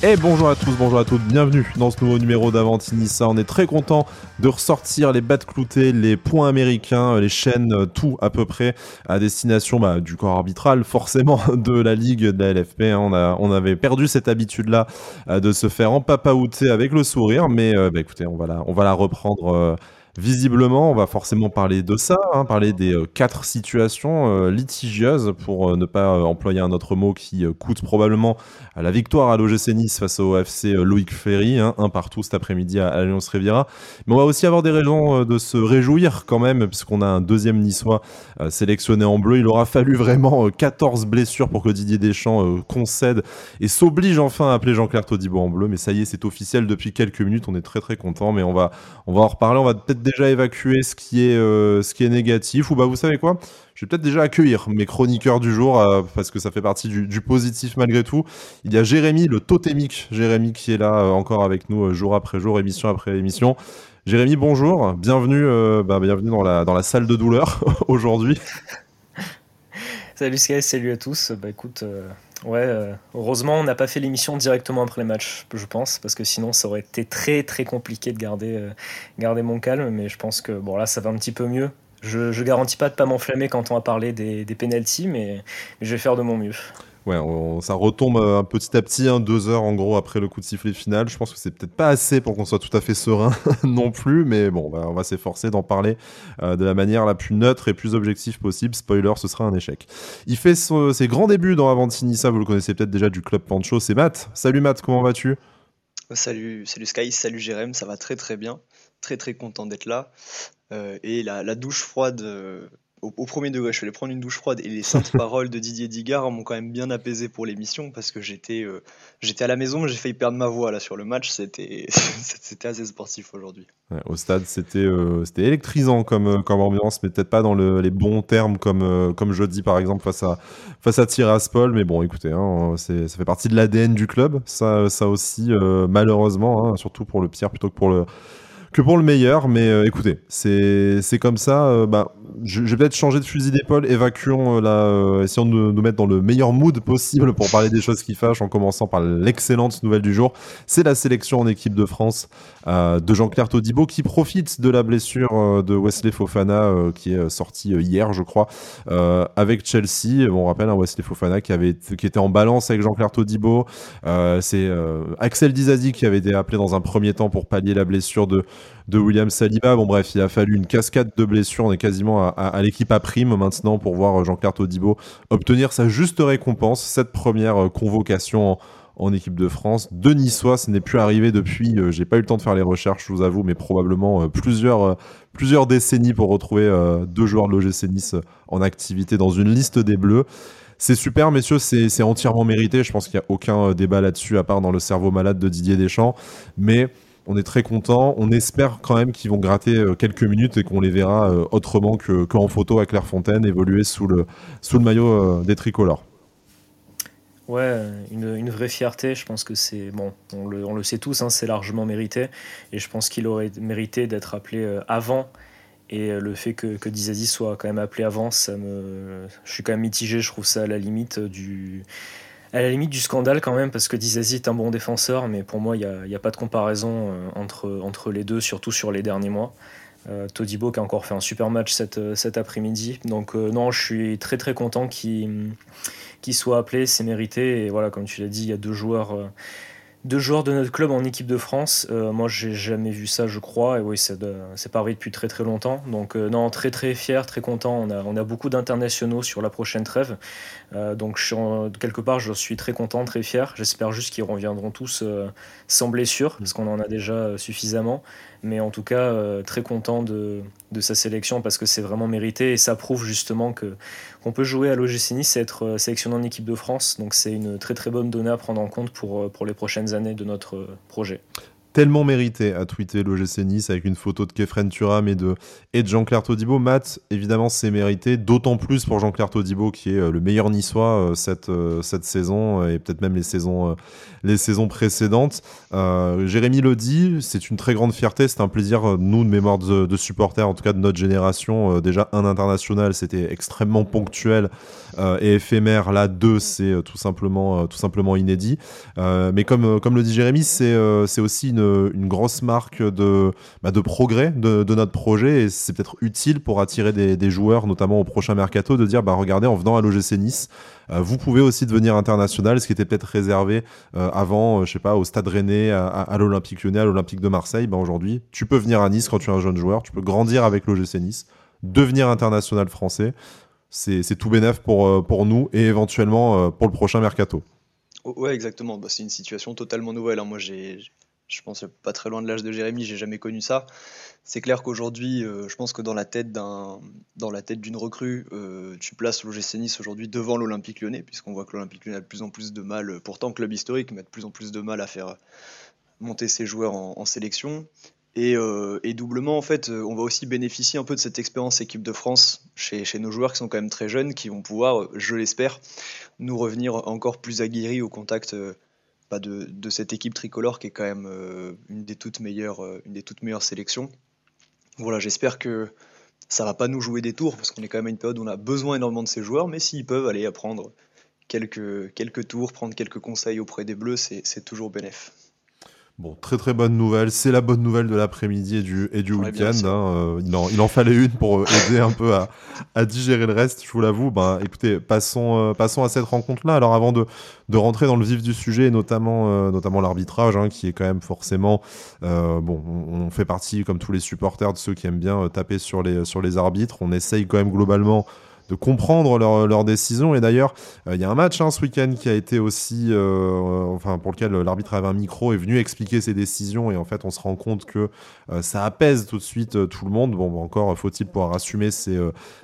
Et bonjour à tous, bonjour à toutes, bienvenue dans ce nouveau numéro d'Avantinissa. On est très content de ressortir les battes cloutées, les points américains, les chaînes, euh, tout à peu près à destination bah, du corps arbitral, forcément de la ligue de la LFP. Hein. On, avait perdu cette habitude-là euh, de se faire empapaouter avec le sourire, mais euh, bah, écoutez, on va la reprendre. Visiblement, on va forcément parler de ça, hein, parler des euh, quatre situations euh, litigieuses, pour euh, ne pas employer un autre mot qui coûte probablement à la victoire à l'OGC Nice face au FC Loïc Ferry, hein, un partout cet après-midi à, l'Alliance Riviera. Mais on va aussi avoir des raisons de se réjouir quand même, puisqu'on a un deuxième niçois sélectionné en bleu. Il aura fallu vraiment 14 blessures pour que Didier Deschamps concède et s'oblige enfin à appeler Jean-Claire Todibo en bleu. Mais ça y est, c'est officiel depuis quelques minutes. On est très très content, mais on va, on va en reparler. On va peut-être déjà évacué ce qui est, euh, ce qui est négatif, ou bah vous savez quoi? Je vais peut-être déjà accueillir mes chroniqueurs du jour, euh, parce que ça fait partie du, positif malgré tout. Il y a Jérémy, le totémique Jérémy, qui est là euh, encore avec nous jour après jour, émission après émission. Jérémy, bonjour, bienvenue, bah, bienvenue dans la, dans la salle de douleur aujourd'hui. Salut Sky, salut à tous. Bah écoute, Ouais, euh, heureusement, on n'a pas fait l'émission directement après les matchs, je pense, parce que sinon, ça aurait été très très compliqué de garder, euh, garder mon calme. Mais je pense que bon, là, ça va un petit peu mieux. Je, je garantis pas de pas m'enflammer quand on va parler des, des penalties, mais je vais faire de mon mieux ouais, ça retombe euh, un petit à petit, hein, deux heures en gros après le coup de sifflet final. Je pense que c'est peut-être pas assez pour qu'on soit tout à fait serein non plus, mais bon, on va s'efforcer d'en parler euh, de la manière la plus neutre et plus objective possible. Spoiler, ce sera un échec. Il fait ses grands débuts dans Avantinissa, vous le connaissez peut-être déjà du club Pancho, c'est Matt. Salut Matt, comment vas-tu? Salut, salut Sky, salut Jérém, ça va très très bien. Très très content d'être là. Euh, et la, douche froide au, premier degré, je suis allé prendre une douche froide et les saintes paroles de Didier Digard m'ont quand même bien apaisé pour l'émission parce que j'étais euh, j'étais à la maison, j'ai failli perdre ma voix là sur le match, c'était c'était assez sportif aujourd'hui. au stade, c'était euh, c'était électrisant comme, euh, comme ambiance, mais peut-être pas dans les bons termes comme, comme jeudi par exemple face à, face à Tiraspol. Mais bon, écoutez, hein, ça fait partie de l'ADN du club, ça, ça aussi, malheureusement, hein, surtout pour le pire plutôt que pour le que pour le meilleur. Mais euh, écoutez, c'est comme ça. Euh, bah, je, vais peut-être changer de fusil d'épaule. Évacuons euh, là, essayons de nous mettre dans le meilleur mood possible pour parler des choses qui fâchent, en commençant par l'excellente nouvelle du jour. C'est la sélection en équipe de France de Jean-Claire Todibo qui profite de la blessure de Wesley Fofana qui est sorti hier, je crois, avec Chelsea. on rappelle hein, Wesley Fofana qui avait qui était en balance avec Jean-Claire Todibo. c'est Axel Dizazi qui avait été appelé dans un premier temps pour pallier la blessure de de William Saliba. Bon, bref, il a fallu une cascade de blessures. On est quasiment à, l'équipe à prime maintenant pour voir Jean-Claire Todibo obtenir sa juste récompense, cette première euh, convocation en, équipe de France. De Niçois, ce n'est plus arrivé depuis, euh, j'ai pas eu le temps de faire les recherches, je vous avoue, mais probablement euh, plusieurs, plusieurs décennies pour retrouver deux joueurs de l'OGC Nice en activité dans une liste des Bleus. C'est super, messieurs, c'est entièrement mérité. Je pense qu'il n'y a aucun débat là-dessus, à part dans le cerveau malade de Didier Deschamps. Mais on est très content. On espère quand même qu'ils vont gratter euh, quelques minutes et qu'on les verra euh, autrement qu'en photo à Clairefontaine évoluer sous le, sous le maillot euh, des tricolores. Ouais, une, vraie fierté. Je pense que c'est bon, on le, sait tous, hein, c'est largement mérité. Et je pense qu'il aurait mérité d'être appelé avant. Et le fait que, que Dizazi soit quand même appelé avant, ça me, je suis quand même mitigé. Je trouve ça à la limite du à la limite du scandale quand même, parce que Dizazi est un bon défenseur, mais pour moi, il n'y a, pas de comparaison euh, entre, entre les deux, surtout sur les derniers mois. Euh, Todibo qui a encore fait un super match cet, euh, cet après-midi. Donc non, je suis très très content qu'il soit appelé, c'est mérité. Et voilà, comme tu l'as dit, il y a deux joueurs deux joueurs de notre club en équipe de France. Euh, moi, j'ai jamais vu ça, je crois. Et oui, c'est pas arrivé depuis très très longtemps. Donc, euh, non, très très fier, très content. On a, on a beaucoup d'internationaux sur la prochaine trêve. Euh, donc, je quelque part, je suis très content, très fier. J'espère juste qu'ils reviendront tous sans blessure, parce qu'on en a déjà suffisamment. Mais en tout cas, très content de, de, sa sélection parce que c'est vraiment mérité et ça prouve justement que qu'on peut jouer à l'OGC Nice et être sélectionné en équipe de France. Donc, c'est une très très bonne donnée à prendre en compte pour, pour les prochaines années de notre projet. tellement mérité, à tweeter l'OGC Nice avec une photo de Kefren Turam et de, et de Jean-Claire Todibo. Matt, évidemment, c'est mérité, d'autant plus pour Jean-Claire Todibo qui est le meilleur niçois cette, cette saison et peut-être même les saisons, les saisons précédentes. Jérémy le dit, c'est une très grande fierté, c'est un plaisir, nous, de mémoire de, supporters, en tout cas de notre génération. déjà, un international, c'était extrêmement ponctuel et éphémère. Là, deux, c'est tout simplement, tout simplement inédit. mais comme, comme le dit Jérémy, c'est c'est aussi une, une, grosse marque de, bah, de progrès de, de, notre projet et c'est peut-être utile pour attirer des, joueurs, notamment au prochain mercato, de dire bah, regardez, en venant à l'OGC Nice, euh, vous pouvez aussi devenir international, ce qui était peut-être réservé euh, avant, euh, je sais pas, au Stade Rennais, à, l'Olympique Lyonnais, à l'Olympique de Marseille. Bah, Aujourd'hui, tu peux venir à Nice quand tu es un jeune joueur, tu peux grandir avec l'OGC Nice, devenir international français. C'est tout bénef pour, pour nous et éventuellement pour le prochain mercato. Ouais, exactement. Bah, c'est une situation totalement nouvelle. Hein. Moi, j'ai je pense pas très loin de l'âge de Jérémy, j'ai jamais connu ça. C'est clair qu'aujourd'hui, euh, je pense que dans la tête d'un, dans la tête d'une recrue, euh, tu places l'OGC Nice aujourd'hui devant l'Olympique Lyonnais, puisqu'on voit que l'Olympique Lyonnais a de plus en plus de mal, pourtant club historique, mais a de plus en plus de mal à faire monter ses joueurs en, sélection. Et, euh, doublement, en fait, on va aussi bénéficier un peu de cette expérience équipe de France chez, nos joueurs qui sont quand même très jeunes, qui vont pouvoir, je l'espère, nous revenir encore plus aguerris au contact de, de, cette équipe tricolore qui est quand même euh, une, des toutes meilleures, euh, une des toutes meilleures sélections. Voilà, j'espère que ça va pas nous jouer des tours parce qu'on est quand même à une période où on a besoin énormément de ces joueurs, mais s'ils peuvent aller apprendre quelques, quelques tours, prendre quelques conseils auprès des Bleus, c'est toujours bénéf. Bon, très très bonne nouvelle. C'est la bonne nouvelle de l'après-midi et du, et du week-end. Hein. Euh, il, en, il, en, fallait une pour euh, aider un peu à, à, digérer le reste, je vous l'avoue. Ben, écoutez, passons, euh, passons à cette rencontre-là. Alors avant de, de rentrer dans le vif du sujet, notamment, notamment l'arbitrage, hein, qui est quand même forcément... bon, on, on, fait partie, comme tous les supporters, de ceux qui aiment bien taper sur les, sur les arbitres. On essaye quand même globalement de comprendre leurs leur décisions. Et d'ailleurs, euh, il y a un match hein, ce week-end qui a été aussi, euh, enfin pour lequel l'arbitre avait un micro est venu expliquer ses décisions. Et en fait, on se rend compte que euh, ça apaise tout de suite tout le monde. Bon, bah, encore faut-il pouvoir assumer ses,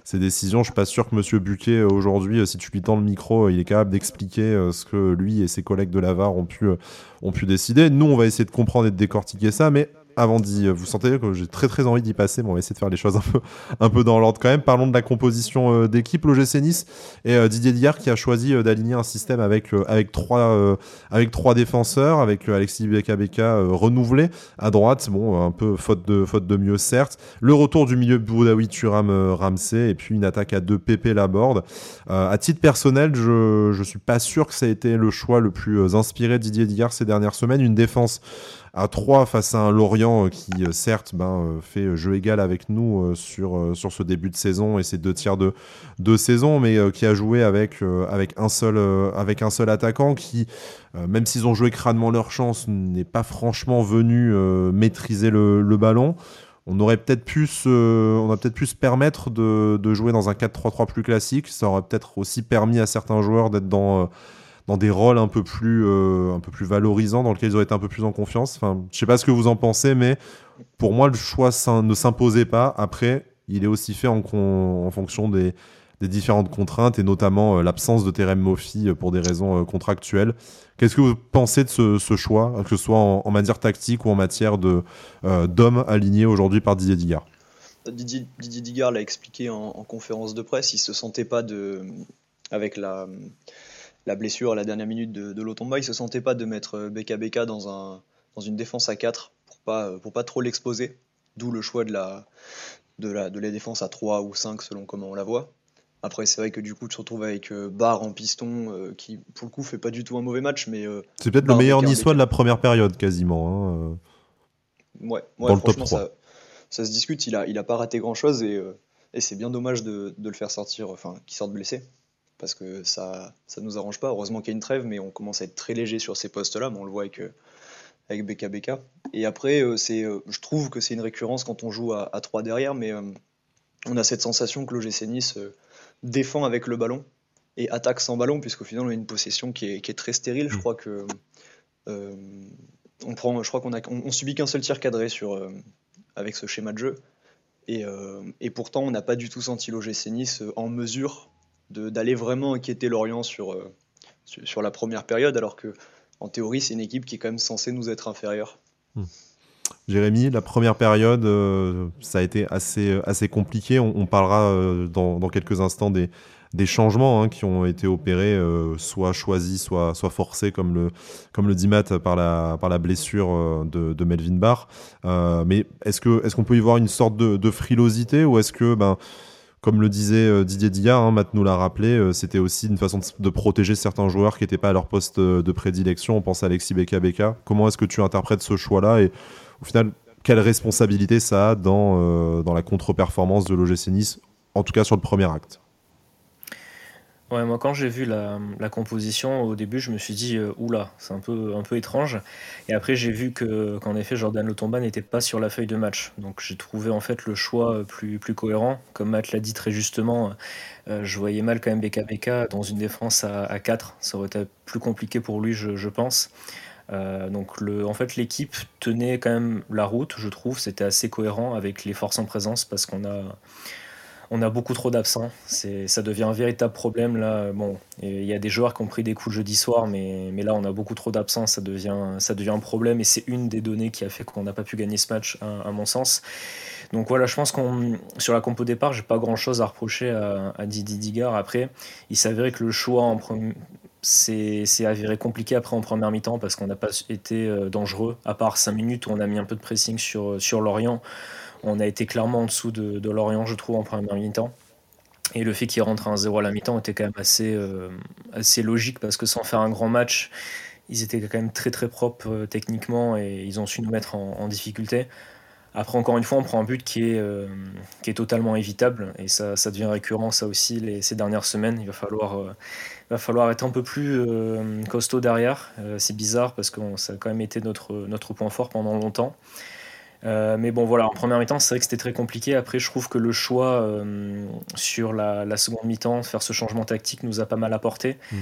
ses, décisions. Je suis pas sûr que Monsieur Buquet aujourd'hui, si tu lui tends le micro, il est capable d'expliquer ce que lui et ses collègues de l'Avar ont pu ont pu décider. Nous, on va essayer de comprendre et de décortiquer ça, mais avant d'y, vous sentez que j'ai très très envie d'y passer, mais on va essayer de faire les choses un peu, un peu dans l'ordre quand même. Parlons de la composition euh, d'équipe. L'OGC Nice et euh, Didier Diard qui a choisi euh, d'aligner un système avec, avec, trois, avec trois défenseurs, avec Alexis Beka Beka renouvelé à droite. Bon, un peu faute de, faute de mieux, certes. Le retour du milieu Boudaoui Turam Ramsey et puis une attaque à deux PP Laborde. à titre personnel, je, je suis pas sûr que ça a été le choix le plus inspiré de Didier Diard ces dernières semaines. Une défense à 3 face à un Lorient euh, qui, euh, certes, ben, euh, fait jeu égal avec nous sur, sur ce début de saison et ces deux tiers de, de saison, mais qui a joué avec, avec, un seul, avec un seul attaquant qui, même s'ils ont joué crânement leur chance, n'est pas franchement venu maîtriser le, le ballon on aurait peut-être pu se, on a peut-être pu se permettre de, de jouer dans un 4-3-3 plus classique. Ça aurait peut-être aussi permis à certains joueurs d'être dans, dans des rôles un peu plus, euh, un peu plus valorisants, dans lesquels ils auraient été un peu plus en confiance. Enfin, je sais pas ce que vous en pensez, mais pour moi, le choix ne s'imposait pas. Après, il est aussi fait en, fonction des, différentes contraintes et notamment euh, l'absence de Terem Mofi euh, pour des raisons contractuelles. Qu'est-ce que vous pensez de ce, choix, que ce soit en, matière tactique ou en matière d'hommes alignés aujourd'hui par Didier Digard? Didier, Didier Digard l'a expliqué en, en, conférence de presse, il se sentait pas de, avec la, la blessure à la dernière minute de, de Lotomba, il se sentait pas de mettre BKBK euh, dans, un, dans une défense à 4 pour pas, euh, pour pas trop l'exposer. D'où le choix de la, de, la, de la défense à 3 ou 5 selon comment on la voit. Après, c'est vrai que du coup, tu te retrouves avec euh, Barre en piston, qui pour le coup fait pas du tout un mauvais match, mais. c'est peut-être le meilleur niçois de la première période, quasiment. Hein, ouais, ouais dans le top 3. Ça, ça, se discute, il a, il a pas raté grand chose et, et c'est bien dommage de, de, le faire sortir, enfin, qu'il sorte blessé parce que ça ça nous arrange pas. Heureusement qu'il y a une trêve, mais on commence à être très léger sur ces postes-là, mais on le voit avec, euh, avec BKBK. Et après, euh, c'est, euh, je trouve que c'est une récurrence quand on joue à, 3 derrière, mais on a cette sensation que l'OGC Nice défend avec le ballon et attaque sans ballon, puisqu'au final on a une possession qui est, qui est très stérile. Je mm. crois que on prend, je crois qu'on a, on, subit qu'un seul tir cadré sur, avec ce schéma de jeu. Et, et pourtant, on n'a pas du tout senti l'OGC Nice en mesure d'aller vraiment inquiéter Lorient sur, euh, sur la première période, alors que en théorie, c'est une équipe qui est quand même censée nous être inférieure. Hmm. Jérémy, la première période, ça a été assez, assez compliqué. On, parlera dans, dans, quelques instants des, des changements hein, qui ont été opérés, euh, soit choisis, soit, soit forcés, comme le, comme le dit Matt par la, par la blessure euh, de, Melvin Barr. Euh, mais est-ce qu'on est peut y voir une sorte de, frilosité ou est-ce que, ben, comme le disait Didier Dillard, hein, Matt nous l'a rappelé, c'était aussi une façon de, protéger certains joueurs qui n'étaient pas à leur poste de prédilection. On pense à Alexis Beka Beka. Comment est-ce que tu interprètes ce choix-là et au final, quelle responsabilité ça a dans, dans la contre-performance de l'OGC Nice, en tout cas sur le premier acte? Ouais, moi quand j'ai vu la, composition au début, je me suis dit euh, oula, c'est un peu, un peu étrange. Et après j'ai vu que qu'en effet Jordan Lotomba n'était pas sur la feuille de match. Donc j'ai trouvé en fait le choix plus, plus cohérent. Comme Matt l'a dit très justement, euh, je voyais mal quand même BKBK dans une défense à, à 4. Ça aurait été plus compliqué pour lui, je, pense. Euh, donc le, en fait l'équipe tenait quand même la route, je trouve. C'était assez cohérent avec les forces en présence parce qu'on a on a beaucoup trop d'absents. ça devient un véritable problème là. Bon, il y a des joueurs qui ont pris des coups le jeudi soir, mais, là on a beaucoup trop d'absents. Ça devient, un problème et c'est une des données qui a fait qu'on n'a pas pu gagner ce match, à, mon sens. Donc voilà, je pense qu'on sur la compo départ, j'ai pas grand chose à reprocher à, à Didi. Après, il s'avérait que le choix en c'est avéré compliqué après en première mi-temps parce qu'on n'a pas été euh, dangereux, à part 5 minutes où on a mis un peu de pressing sur Lorient on a été clairement en dessous de, Lorient, je trouve, en première mi-temps. Et le fait qu'il rentre un 0 à la mi-temps était quand même assez, euh, assez logique parce que sans faire un grand match, ils étaient quand même très très propres euh, techniquement et ils ont su nous mettre en, difficulté. Après, encore une fois, on prend un but qui est, euh, qui est totalement évitable et ça, ça devient récurrent, ça aussi, ces dernières semaines. Il va falloir, va falloir être un peu plus costaud derrière. c'est bizarre parce que ça a quand même été notre, notre point fort pendant longtemps. Euh, mais bon, voilà, en première mi-temps, c'est vrai que c'était très compliqué. Après, je trouve que le choix euh, sur la, seconde mi-temps, faire ce changement tactique, nous a pas mal apporté. Mm.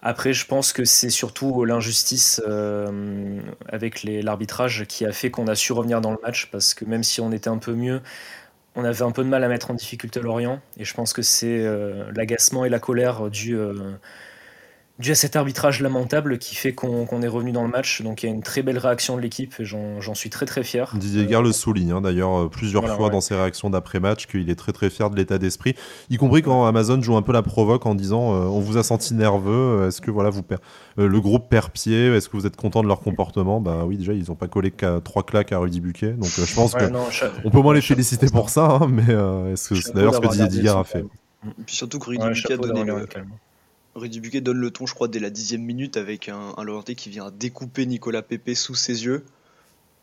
Après, je pense que c'est surtout l'injustice euh, avec l'arbitrage qui a fait qu'on a su revenir dans le match, parce que même si on était un peu mieux, on avait un peu de mal à mettre en difficulté Lorient. Et je pense que c'est l'agacement et la colère dû dû à cet arbitrage lamentable qui fait qu'on est revenu dans le match. Donc il y a une très belle réaction de l'équipe et j'en suis très très fier. Didier Gare le souligne hein, d'ailleurs euh, plusieurs fois dans ses réactions d'après-match qu'il est très très fier de l'état d'esprit, y compris quand Amazon joue un peu la provoque en disant euh, on vous a senti nerveux, euh, est-ce que voilà vous le groupe perd pied, est-ce que vous êtes content de leur comportement? Bah oui déjà ils n'ont pas collé qu'à trois claques à Rudy Buquet, donc je pense qu'on on peut moins les féliciter pour ça, hein, mais c'est d'ailleurs ce que Didier Gare a fait. Et puis surtout que Rudy Buquet a donné le, Rudy Buquet donne le ton, je crois, dès la dixième minute avec un, un qui vient découper Nicolas Pepe sous ses yeux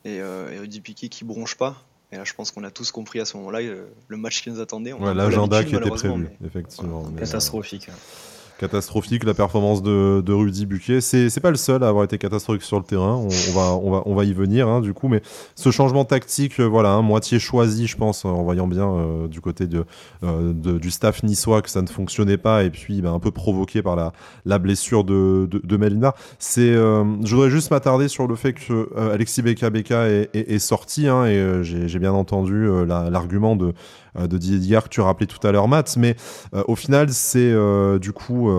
et, euh, Rudy Piquet qui bronche pas. Et là, je pense qu'on a tous compris à ce moment-là euh, le, match qui nous attendait. Ouais, L'agenda qui était prévu, effectivement. Catastrophique. Hein catastrophique la performance de, Rudy Buquet. C'est pas le seul à avoir été catastrophique sur le terrain. On, va, on, va, on va y venir hein, du coup, mais ce changement tactique, euh, voilà, hein, moitié choisi, je pense, en voyant bien euh, du côté euh, de, du staff niçois que ça ne fonctionnait pas, et puis ben, un peu provoqué par la, la blessure de, de, C'est, je voudrais juste m'attarder sur le fait que Alexis Beka Beka est, sorti, hein, et j'ai bien entendu l'argument de de Didier que tu rappelais tout à l'heure, Matt. Mais euh, au final, c'est euh, du coup.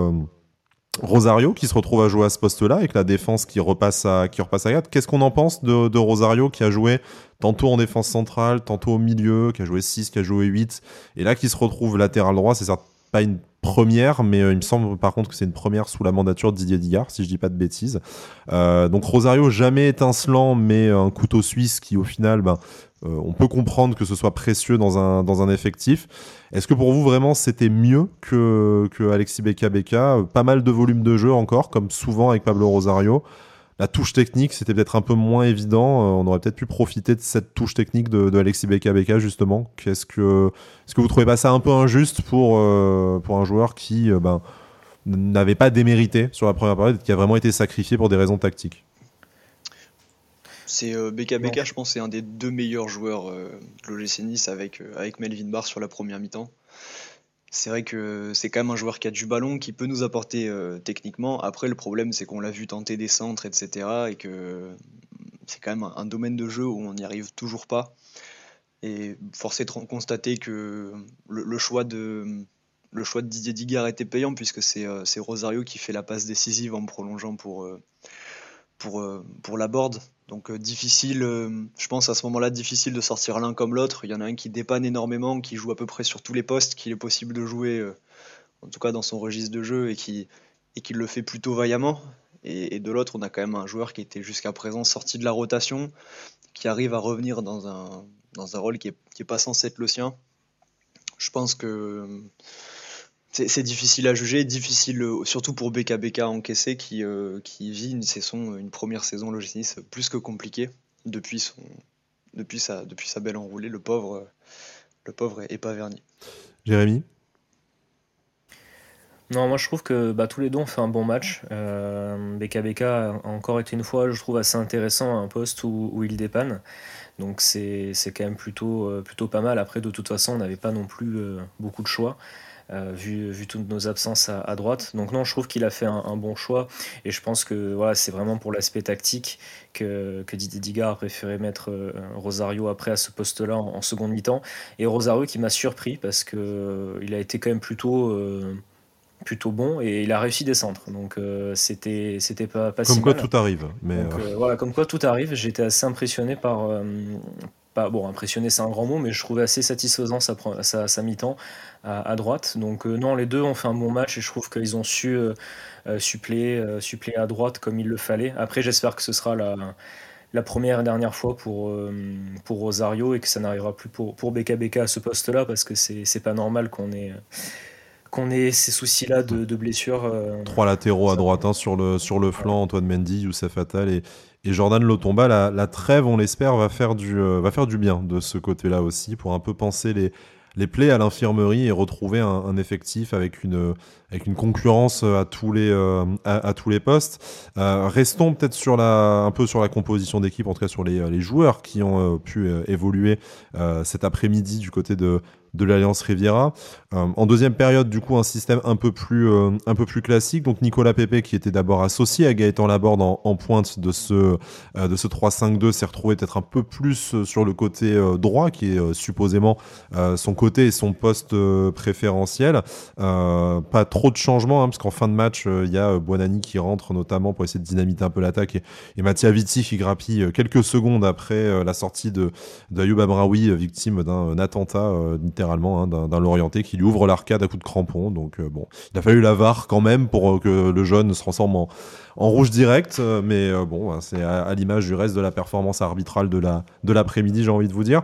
Rosario qui se retrouve à jouer à ce poste-là avec la défense qui repasse à, qui repasse à 4. Qu'est-ce qu'on en pense de, Rosario qui a joué tantôt en défense centrale, tantôt au milieu, qui a joué 6, qui a joué 8, et là qui se retrouve latéral droit? C'est pas une première, mais il me semble par contre que c'est une première sous la mandature de Didier Digard, si je dis pas de bêtises. donc Rosario, jamais étincelant, mais un couteau suisse qui au final ben, euh, on peut comprendre que ce soit précieux dans un, effectif. Est-ce que pour vous, vraiment, c'était mieux que, que Alexis Beka Pas mal de volume de jeu encore, comme souvent avec Pablo Rosario. La touche technique, c'était peut-être un peu moins évident. Euh, on aurait peut-être pu profiter de cette touche technique de, Alexis Beka justement. Qu'est-ce que, est-ce que vous trouvez pas ça un peu injuste pour, euh, un joueur qui ben, n'avait pas démérité sur la première période et qui a vraiment été sacrifié pour des raisons tactiques? C'est euh, BKBK, je pense, c'est un des deux meilleurs joueurs euh, de l'OGC Nice avec, euh, avec Melvin Barr sur la première mi-temps. C'est vrai que c'est quand même un joueur qui a du ballon, qui peut nous apporter techniquement. Après, le problème, c'est qu'on l'a vu tenter des centres, etc. Et que c'est quand même un, domaine de jeu où on n'y arrive toujours pas. Et force est de constater que le, choix de, le choix de Didier Digard était payant, puisque c'est Rosario qui fait la passe décisive en prolongeant pour pour, pour la board. Donc difficile, je pense à ce moment-là, difficile de sortir l'un comme l'autre. Il y en a un qui dépanne énormément, qui joue à peu près sur tous les postes qu'il est possible de jouer, en tout cas dans son registre de jeu, et qui, et qui le fait plutôt vaillamment. Et, de l'autre, on a quand même un joueur qui était jusqu'à présent sorti de la rotation, qui arrive à revenir dans un, dans un rôle qui n'est est pas censé être le sien. Je pense que c'est difficile à juger, difficile surtout pour BKBK encaissé qui, euh, qui vit une saison, une première saison logicilis plus que compliquée depuis, son, depuis, sa, depuis sa belle enroulée. Le pauvre, le pauvre est, pas verni. Jérémy? Non, moi je trouve que bah, tous les deux ont fait un bon match. Euh, BKBK a encore été une fois, je trouve, assez intéressant à un poste où, où il dépanne. Donc c'est quand même plutôt, euh, plutôt pas mal. Après, de toute façon, on n'avait pas non plus euh, beaucoup de choix. Euh, vu, vu, toutes nos absences à, droite. Donc non, je trouve qu'il a fait un, bon choix et je pense que voilà, c'est vraiment pour l'aspect tactique que, que Didier Digard a préféré mettre Rosario après à ce poste-là en, seconde mi-temps. Et Rosario qui m'a surpris parce que il a été quand même plutôt plutôt bon et il a réussi des centres. Donc euh, c'était c'était pas, pas comme quoi tout arrive. Mais euh, euh, voilà, comme quoi tout arrive. J'étais assez impressionné par pas bon impressionné c'est un grand mot, mais je trouvais assez satisfaisant sa, sa, mi-temps à, droite. Donc non, les deux ont fait un bon match et je trouve qu'ils ont su suppléer, suppléer à droite comme il le fallait. Après, j'espère que ce sera la première et dernière fois pour, Rosario et que ça n'arrivera plus pour, pour BKBK à ce poste-là parce que c'est pas normal qu'on ait, qu'on ait ces soucis-là de, blessures. Euh, Trois latéraux à droite, hein, sur, le, sur le flanc, Antoine Mendy, Youssef Attal et, et Jordan Lotomba. La, la trêve, on l'espère, va, faire du, euh, va faire du bien de ce côté-là aussi, pour un peu penser les, les plaies à l'infirmerie et retrouver un, effectif avec une, avec une concurrence à tous les, euh, à, tous les postes. restons peut-être sur la, un peu sur la composition d'équipe, en tout cas sur les, les joueurs qui ont pu évoluer cet après-midi du côté de, de l'Alliance Riviera. Euh, en deuxième période, du coup, un système un peu plus, euh, un peu plus classique. Donc Nicolas Pepe, qui était d'abord associé à Gaëtan Laborde en, pointe de ce, euh, de ce 3-5-2, s'est retrouvé peut-être un peu plus sur le côté droit, qui est supposément son côté et son poste préférentiel. pas trop de changements, hein, parce qu'en fin de match, il y a Buonani qui rentre notamment pour essayer de dynamiter un peu l'attaque et, et Mattia Vitti qui grappille quelques secondes après la sortie de, d'Ayoub Abraoui, victime d'un attentat hein, d'un Lorienté qui lui ouvre l'arcade à coup de crampon. Donc euh, bon, il a fallu la VAR quand même pour euh, que le jeune se transforme en, en rouge direct, euh, mais bon, hein, c'est à, l'image du reste de la performance arbitrale de la de l'après-midi, j'ai envie de vous dire.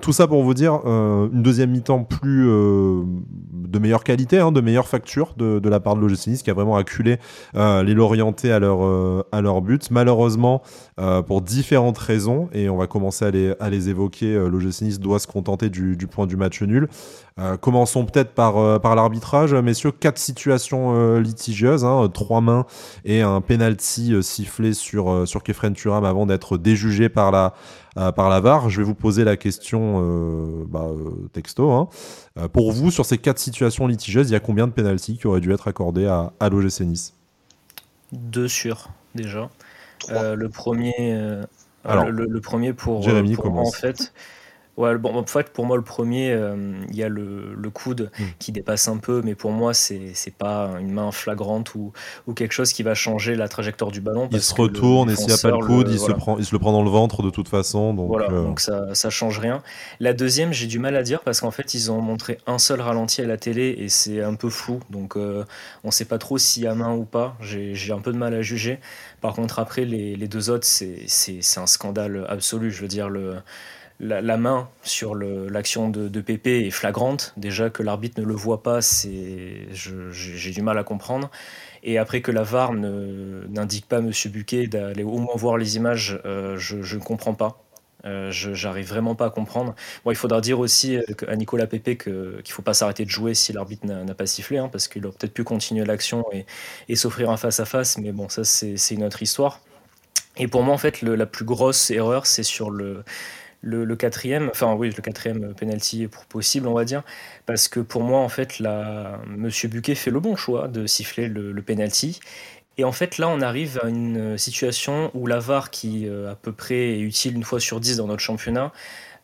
tout ça pour vous dire une deuxième mi-temps plus de meilleure qualité, hein, de meilleure facture de, de la part de l'OGC qui a vraiment acculé les Lorientais à leur à leur but. Malheureusement, pour différentes raisons, et on va commencer à les à les évoquer, l'OGC doit se contenter du, du point du match nul. Euh, commençons peut-être par, euh, par l'arbitrage, messieurs. Quatre situations euh, litigieuses, hein, trois mains et un penalty sifflé sur, sur Kefren Turam avant d'être déjugé par la, par la VAR. Je vais vous poser la question bah, texto. Hein. pour vous, sur ces quatre situations litigieuses, il y a combien de penalties qui auraient dû être accordés à, à l'OGC Nice? Deux sur, déjà. le premier... Alors, le, premier pour, Jérémy pour en fait, Ouais, bon, en fait, pour moi, le premier, euh, il y a le, le coude hmm. qui dépasse un peu, mais pour moi, c'est c'est pas une main flagrante ou, ou quelque chose qui va changer la trajectoire du ballon. Il se retourne et s'il n'y a pas le coude, il, se prend, il se le prend dans le ventre de toute façon. Donc, voilà, euh, donc ça, ça change rien. La deuxième, j'ai du mal à dire parce qu'en fait, ils ont montré un seul ralenti à la télé et c'est un peu flou. Donc, euh, on sait pas trop s'il y a main ou pas. J'ai un peu de mal à juger. Par contre, après, les, les deux autres, c'est un scandale absolu. Je veux dire, le la, main sur l'action de, de, Pépé est flagrante. Déjà que l'arbitre ne le voit pas, j'ai du mal à comprendre. Et après que la VAR n'indique pas à M. Buquet d'aller au moins voir les images, euh, je ne comprends pas. Euh, j'arrive vraiment pas à comprendre. Bon, il faudra dire aussi euh, à Nicolas Pépé qu'il ne faut pas s'arrêter de jouer si l'arbitre n'a pas sifflé, hein, parce qu'il aurait peut-être pu continuer l'action et s'offrir un face-à-face, mais bon, ça c'est une autre histoire. Et pour moi, en fait, la plus grosse erreur, c'est sur le, le, quatrième, enfin oui, le quatrième penalty pour possible, on va dire, parce que pour moi, en fait, là, Monsieur Buquet fait le bon choix de siffler le, penalty. Et en fait, là, on arrive à une situation où la VAR, qui euh, à peu près est utile une fois sur dix dans notre championnat,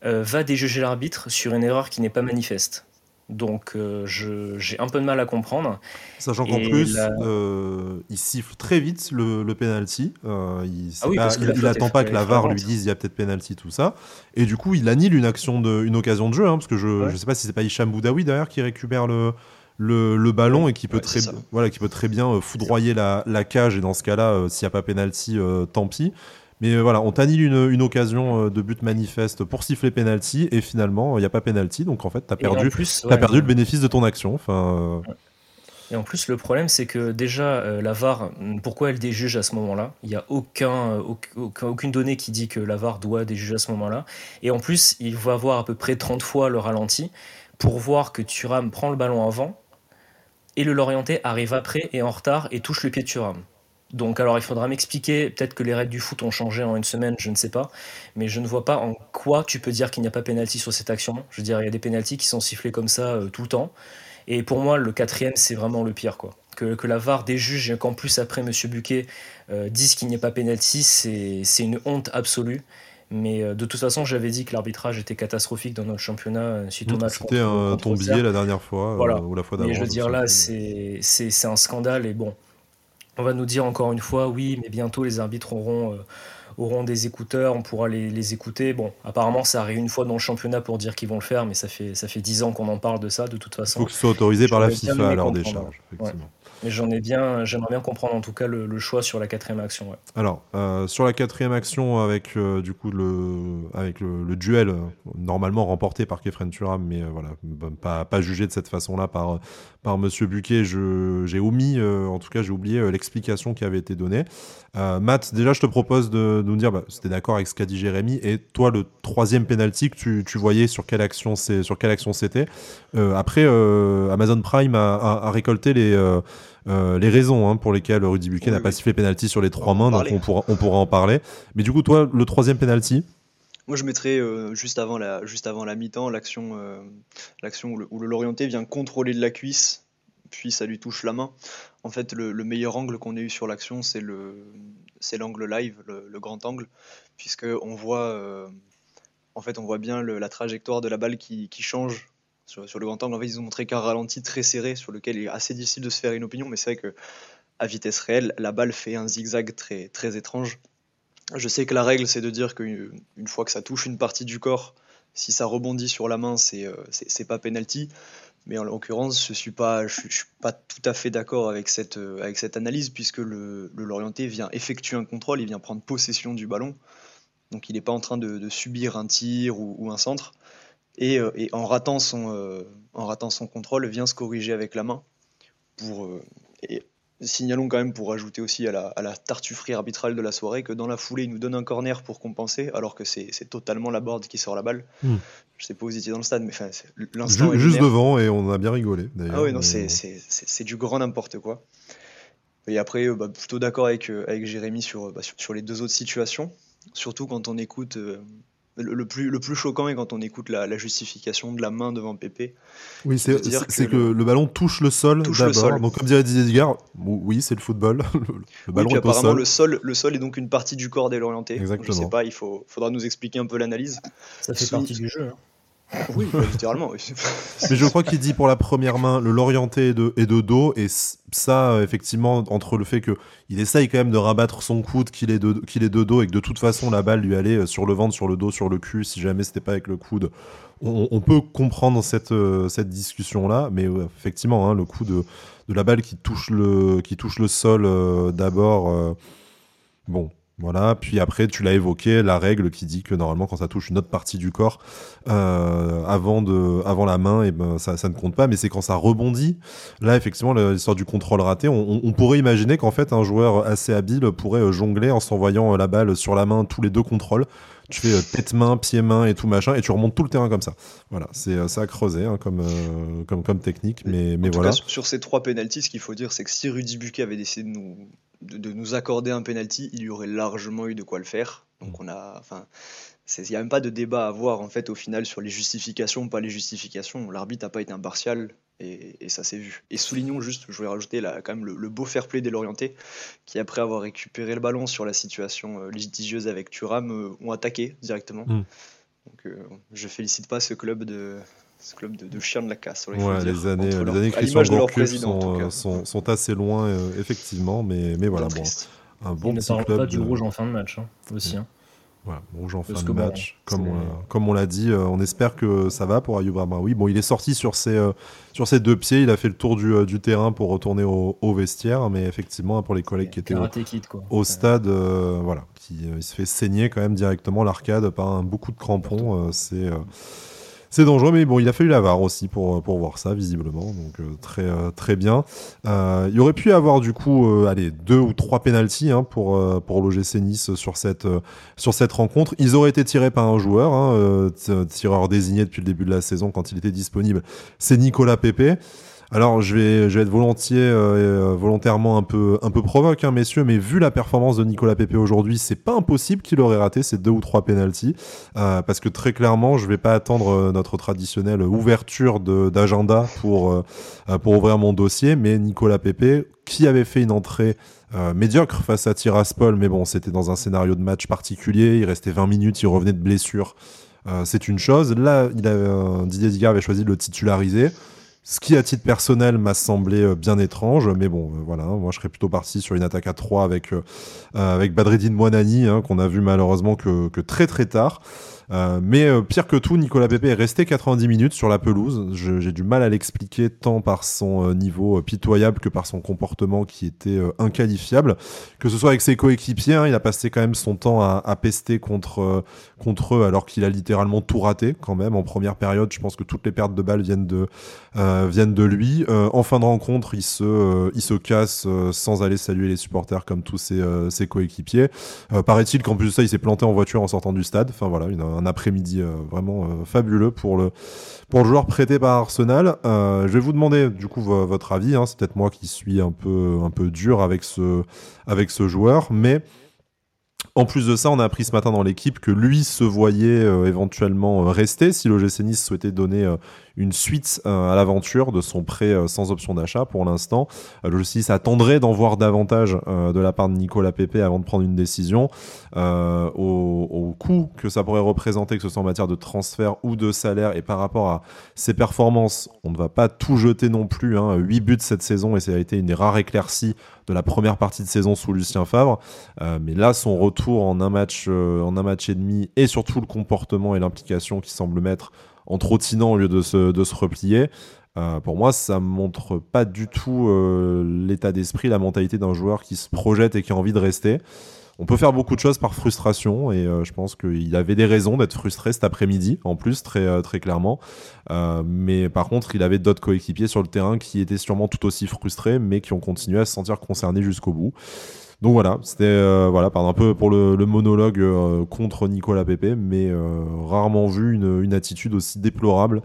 euh, va déjuger l'arbitre sur une erreur qui n'est pas manifeste. Donc euh, j'ai un peu de mal à comprendre. Sachant qu'en plus, euh, il siffle très vite le, le penalty. Euh, il n'attend ah pas que la VAR lui dise il y a peut-être penalty, tout ça. Et du coup, il annule une action de, une occasion de jeu, hein, parce que je ne sais pas si c'est pas Hicham Boudaoui derrière qui récupère le, le, ballon et qui peut, très, voilà, qui peut très bien foudroyer la, la cage. Et dans ce cas-là, s'il n'y a pas penalty, tant pis. Mais euh, voilà, on t'annule une, une, occasion euh, de but manifeste pour siffler penalty et finalement il n'y a pas penalty, donc en fait tu as perdu, as perdu le bénéfice de ton action. Enfin, euh. Et en plus, le problème, c'est que déjà, la VAR, pourquoi elle déjuge à ce moment-là? Il n'y a aucun, aucune donnée qui dit que la VAR doit déjuger à ce moment-là. Et en plus, il va avoir à peu près 30 fois le ralenti pour voir que Thuram prend le ballon avant et le Lorientais arrive après et en retard et touche le pied de Thuram. Donc alors il faudra m'expliquer, peut-être que les règles du foot ont changé en une semaine, je ne sais pas, mais je ne vois pas en quoi tu peux dire qu'il n'y a pas pénalty sur cette action. Je veux dire, il y a des pénalties qui sont sifflés comme ça euh, tout le temps. Et pour moi, le quatrième, c'est vraiment le pire. quoi. Que, que la VAR des juges, et qu'en plus après M. Buquet euh, disent qu'il n'y a pas pénalty, c'est une honte absolue. Mais euh, de toute façon, j'avais dit que l'arbitrage était catastrophique dans notre championnat suite au match. C'était ton billet la dernière fois ou la fois d'avant. Mais je veux dire, là, c'est un scandale. Et bon, on va nous dire encore une fois, oui, mais bientôt les arbitres auront, euh, auront des écouteurs, on pourra les, écouter. Bon, apparemment, ça arrive une fois dans le championnat pour dire qu'ils vont le faire, mais ça fait, ça fait 10 ans qu'on en parle de ça, de toute façon. Il faut que ce soit autorisé par la FIFA à leur décharge, effectivement. Mais j'aimerais bien comprendre en tout cas le, choix sur la quatrième action. Alors, euh, sur la quatrième action, avec euh, du coup le, avec le, duel normalement remporté par Kefren Turam, mais voilà, pas, jugé de cette façon-là par, par Monsieur Buquet, j'ai omis, en tout cas j'ai oublié l'explication qui avait été donnée. Matt, déjà je te propose de, nous dire, bah, c'était d'accord avec ce qu'a dit Jérémy, et toi le troisième penalty que tu, tu voyais sur quelle action c'est, sur quelle action c'était. après, Amazon Prime a récolté les euh, les raisons hein, pour lesquelles Rudy Buquet n'a pas sifflé penalty sur les trois mains, donc on pourra, on pourra en parler. Mais du coup, toi, le troisième penalty moi, je mettrais euh, juste avant la, juste avant la mi-temps l'action, euh, l'action où le, Lorienté vient contrôler de la cuisse, puis ça lui touche la main. En fait, le, meilleur angle qu'on ait eu sur l'action, c'est le, c'est l'angle live, le, grand angle, puisque on voit, en fait, on voit bien la trajectoire de la balle qui, qui change sur, le grand angle, ils ont montré qu'un ralenti très serré sur lequel il est assez difficile de se faire une opinion, mais c'est vrai que à vitesse réelle, la balle fait un zigzag très, très étrange. Je sais que la règle, c'est de dire qu'une fois que ça touche une partie du corps, si ça rebondit sur la main, c'est euh, c'est pas penalty. Mais en l'occurrence, je suis pas, je, suis pas tout à fait d'accord avec cette, euh, avec cette analyse, puisque le, le Lorienté vient effectuer un contrôle, il vient prendre possession du ballon. Donc il n'est pas en train de, subir un tir ou un centre. Euh, et, en, ratant son, euh, en ratant son contrôle, vient se corriger avec la main. Pour, euh, et signalons quand même, pour ajouter aussi à la, à la, tartufferie arbitrale de la soirée, que dans la foulée, il nous donne un corner pour compenser, alors que c'est totalement la board qui sort la balle. Hmm. Je sais pas où vous étiez dans le stade, mais l'instant. Juste devant, et on a bien rigolé. Ah oui, non, c'est du grand n'importe quoi. Et après, bah, plutôt d'accord avec, avec Jérémy sur, bah, sur, sur, les deux autres situations, surtout quand on écoute le, plus, le plus choquant est quand on écoute la, justification de la main devant Pépé. Oui, c'est que, le, ballon touche le sol d'abord. Donc, comme dirait Didier Digard, oui, c'est le football. le, ballon est apparemment, au sol. Le, sol. le sol est donc une partie du corps des Lorientais. Exactement. je sais pas, il faut, faudra nous expliquer un peu l'analyse. Ça fait partie du jeu. Hein. Oui, littéralement. Mais je crois qu'il dit pour la première main, le l'orienté est de, de dos. Et ça, euh, effectivement, entre le fait qu'il essaye quand même de rabattre son coude, qu'il est, de, qu'il est de dos et que de toute façon la balle lui allait euh, sur le ventre, sur le dos, sur le cul, si jamais c'était pas avec le coude, on, peut comprendre cette, euh, cette discussion-là. Mais effectivement, hein, le coup de, de, la balle qui touche le, qui touche le sol d'abord, bon, voilà, puis après, tu l'as évoqué, la règle qui dit que normalement, quand ça touche une autre partie du corps euh, avant, de, avant la main, et eh ben, ça, ne compte pas, mais c'est quand ça rebondit. Là, effectivement, l'histoire du contrôle raté, on, on pourrait imaginer qu'en fait, un joueur assez habile pourrait euh, jongler en s'envoyant euh, la balle sur la main tous les deux contrôles. Tu fais tête-main, pied-main et tout machin, et tu remontes tout le terrain comme ça. Voilà, c'est ça à creuser hein, comme, comme, comme technique, mais, mais voilà. sur ces trois pénalties, ce qu'il faut dire, c'est que si Rudy Buquet avait décidé de nous de, nous accorder un penalty, il y aurait largement eu de quoi le faire. Donc on a, enfin, il n'y a même pas de débat à avoir en fait au final sur les justifications, pas les justifications. L'arbitre n'a pas été impartial et, ça s'est vu. Et soulignons juste, je voulais rajouter là, quand même le, beau fair play des Lorientais qui après avoir récupéré le ballon sur la situation euh, litigieuse avec Thuram euh, ont attaqué directement. Mm. Donc euh, je félicite pas ce club de ce club de, de chiens de la casse. Ouais, les années, les années Christian sont, sont, sont, assez loin, effectivement, mais, mais voilà, bon, un bon petit ne club. pas du rouge en fin de match hein, aussi. Hein. Voilà, rouge en fin de match. comme, on, comme on l'a dit, euh, on espère que ça va pour Ayoub Oui, bon, il est sorti sur ses, euh, sur ses deux pieds, il a fait le tour du, euh, du terrain pour retourner au, au, vestiaire, mais effectivement, pour les collègues qui étaient au, au stade, voilà, qui, il se fait saigner quand même directement l'arcade par un beaucoup de crampons. c'est c'est dangereux, mais bon, il a fallu la aussi pour, pour voir ça, visiblement. Donc, euh, très, euh, très bien. Euh, il aurait pu y avoir, du coup, allez, deux ou trois pénalties hein, pour, pour l'OGC Nice sur cette, sur cette rencontre. Ils auraient été tirés par un joueur, hein, tireur désigné depuis le début de la saison quand il était disponible. C'est Nicolas Pepe. Alors, je vais, être volontiers, euh, volontairement un peu, provoque, hein, messieurs, mais vu la performance de Nicolas Pepe aujourd'hui, c'est pas impossible qu'il aurait raté ces deux ou trois pénalties, euh, parce que très clairement, je vais pas attendre euh, notre traditionnelle ouverture d'agenda pour, euh, pour ouvrir mon dossier, mais Nicolas Pepe, qui avait fait une entrée médiocre face à Tiraspol, mais bon, c'était dans un scénario de match particulier, il restait 20 minutes, il revenait de blessure. c'est une chose. Là, Didier Digard avait choisi de le titulariser. Ce qui, à titre personnel, m'a semblé euh, bien étrange, mais bon, euh, voilà, moi je serais plutôt parti sur une attaque à 3 avec, euh, avec Badreddine Moinani, hein, qu'on a vu malheureusement que, que très très tard. Euh, mais euh, pire que tout, Nicolas Pepe est resté 90 minutes sur la pelouse. J'ai du mal à l'expliquer tant par son euh, niveau pitoyable que par son comportement qui était inqualifiable. Que ce soit avec ses coéquipiers, hein, il a passé quand même son temps à, à pester contre, contre eux alors qu'il a littéralement tout raté quand même en première période. Je pense que toutes les pertes de balles viennent de, viennent de lui. en fin de rencontre, il se, il se casse sans aller saluer les supporters comme tous ses, ses coéquipiers. Paraît-il qu'en plus de ça, il s'est planté en voiture en sortant du stade. Enfin voilà, une, un après-midi euh, vraiment euh, fabuleux pour le, pour le joueur prêté par Arsenal. Euh, je vais vous demander du coup votre avis. Hein. C'est peut-être moi qui suis un peu, un peu dur avec ce, avec ce joueur, mais en plus de ça, on a appris ce matin dans l'équipe que lui se voyait éventuellement rester si l'OGC Nice souhaitait donner une suite euh, à l'aventure de son prêt euh, sans option d'achat pour l'instant. Euh, le justice attendrait d'en voir davantage de la part de Nicolas Pepe avant de prendre une décision. Au, coût que ça pourrait représenter, que ce soit en matière de transfert ou de salaire, et par rapport à ses performances, on ne va pas tout jeter non plus. Hein. 8 buts cette saison, et ça a été une des rares éclaircies de la première partie de saison sous Lucien Favre. mais là, son retour en un match, en un match et demi, et surtout le comportement et l'implication qui semble mettre en trottinant au lieu de se, de se replier. Euh, pour moi, ça montre pas du tout euh, l'état d'esprit, la mentalité d'un joueur qui se projette et qui a envie de rester. On peut faire beaucoup de choses par frustration et euh, je pense qu'il avait des raisons d'être frustré cet après-midi, en plus, très, très clairement. mais par contre, il avait d'autres coéquipiers sur le terrain qui étaient sûrement tout aussi frustrés, mais qui ont continué à se sentir concernés jusqu'au bout. Donc voilà, c'était euh, voilà, un peu pour le, monologue euh, contre Nicolas Pepe, mais euh, rarement vu une, attitude aussi déplorable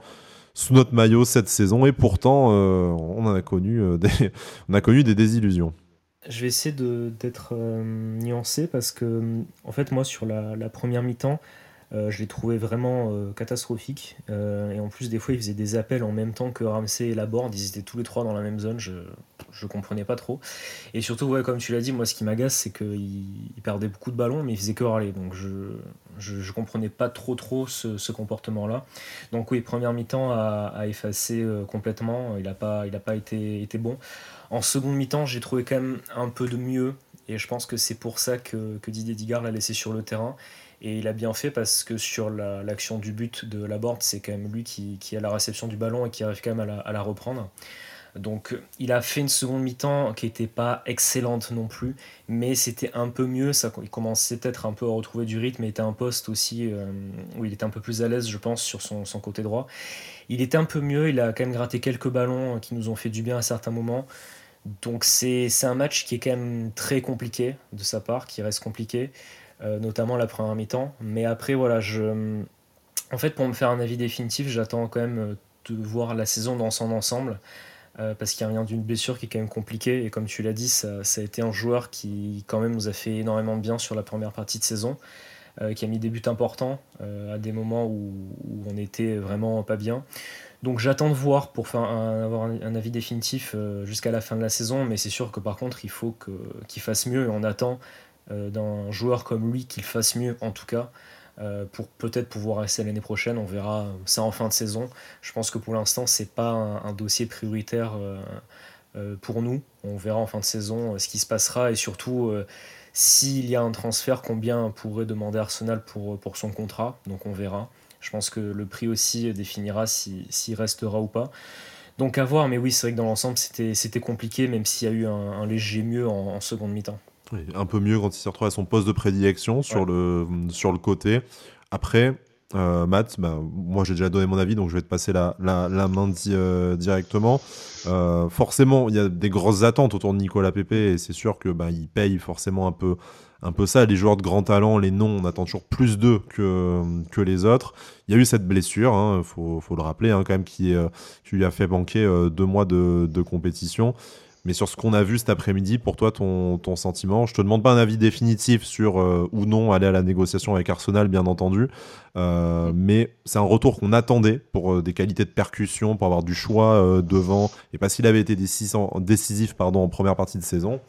sous notre maillot cette saison. Et pourtant, on a connu des, on a connu des désillusions. Je vais essayer d'être nuancé parce que, en fait, moi, sur la première mi-temps, euh, je l'ai trouvé vraiment euh, catastrophique. Euh, et en plus, des fois, il faisait des appels en même temps que Ramsey et Laborde. Ils étaient tous les trois dans la même zone. Je ne comprenais pas trop. Et surtout, comme tu l'as dit, moi, ce qui m'agace, c'est qu'il perdait beaucoup de ballons, mais il faisait que râler. Donc, je ne comprenais pas trop trop ce, comportement-là. Donc, oui, première mi-temps à, effacer complètement. Il n'a pas, il a pas été, été bon. En seconde mi-temps, j'ai trouvé quand même un peu de mieux. Et je pense que c'est pour ça que, que Didier Digard l'a laissé sur le terrain. Et il a bien fait parce que sur l'action du but de la Laborde, c'est quand même lui qui, a la réception du ballon et qui arrive quand même à la, reprendre. Donc il a fait une seconde mi-temps qui n'était pas excellente non plus, mais c'était un peu mieux. Ça, il commençait peut-être un peu à retrouver du rythme et était un poste aussi euh, où il était un peu plus à l'aise, je pense, sur son, son, côté droit. Il était un peu mieux, il a quand même gratté quelques ballons qui nous ont fait du bien à certains moments. Donc c'est un match qui est quand même très compliqué de sa part, qui reste compliqué. Euh, notamment la première mi-temps. Mais après, voilà, je... en fait, pour me faire un avis définitif, j'attends quand même euh, de voir la saison dans son ensemble. Euh, parce qu'il rien d'une blessure qui est quand même compliquée. Et comme tu l'as dit, ça, a été un joueur qui, quand même, nous a fait énormément de bien sur la première partie de saison, qui a mis des buts importants à des moments où, on était vraiment pas bien. Donc j'attends de voir pour avoir un, avis définitif jusqu'à la fin de la saison, mais c'est sûr que par contre, il faut qu'il fasse mieux et on attend euh, d'un joueur comme lui qu'il fasse mieux en tout cas. pour peut-être pouvoir rester l'année prochaine. On verra ça en fin de saison. Je pense que pour l'instant, c'est pas un, dossier prioritaire pour nous. On verra en fin de saison ce qui se passera et surtout s'il y a un transfert, combien pourrait demander Arsenal pour, pour son contrat. Donc on verra. Je pense que le prix aussi définira s'il restera ou pas. Donc à voir, mais oui, c'est vrai que dans l'ensemble, c'était compliqué, même s'il y a eu un, léger mieux en, seconde mi-temps. un peu mieux quand il s'est retrouvé à son poste de prédilection sur, le, sur le côté. Après, euh, Matt, bah, moi j'ai déjà donné mon avis, donc je vais te passer la, main euh, directement. Euh, forcément, il y a des grosses attentes autour de Nicolas Pepe, et c'est sûr que bah, paye forcément un peu, un peu ça. Les joueurs de grand talent, les noms, on attend toujours plus d'eux que, les autres. Il y a eu cette blessure, il hein, faut, le rappeler, hein, quand même, qui, lui a fait manquer deux mois de, compétition. Mais sur ce qu'on a vu cet après-midi, pour toi, ton, ton, sentiment, je te demande pas un avis définitif sur euh, ou non aller à la négociation avec Arsenal, bien entendu, mais c'est un retour qu'on attendait pour des qualités de percussion, pour avoir du choix devant, et parce qu'il avait été décisif, pardon, en première partie de saison.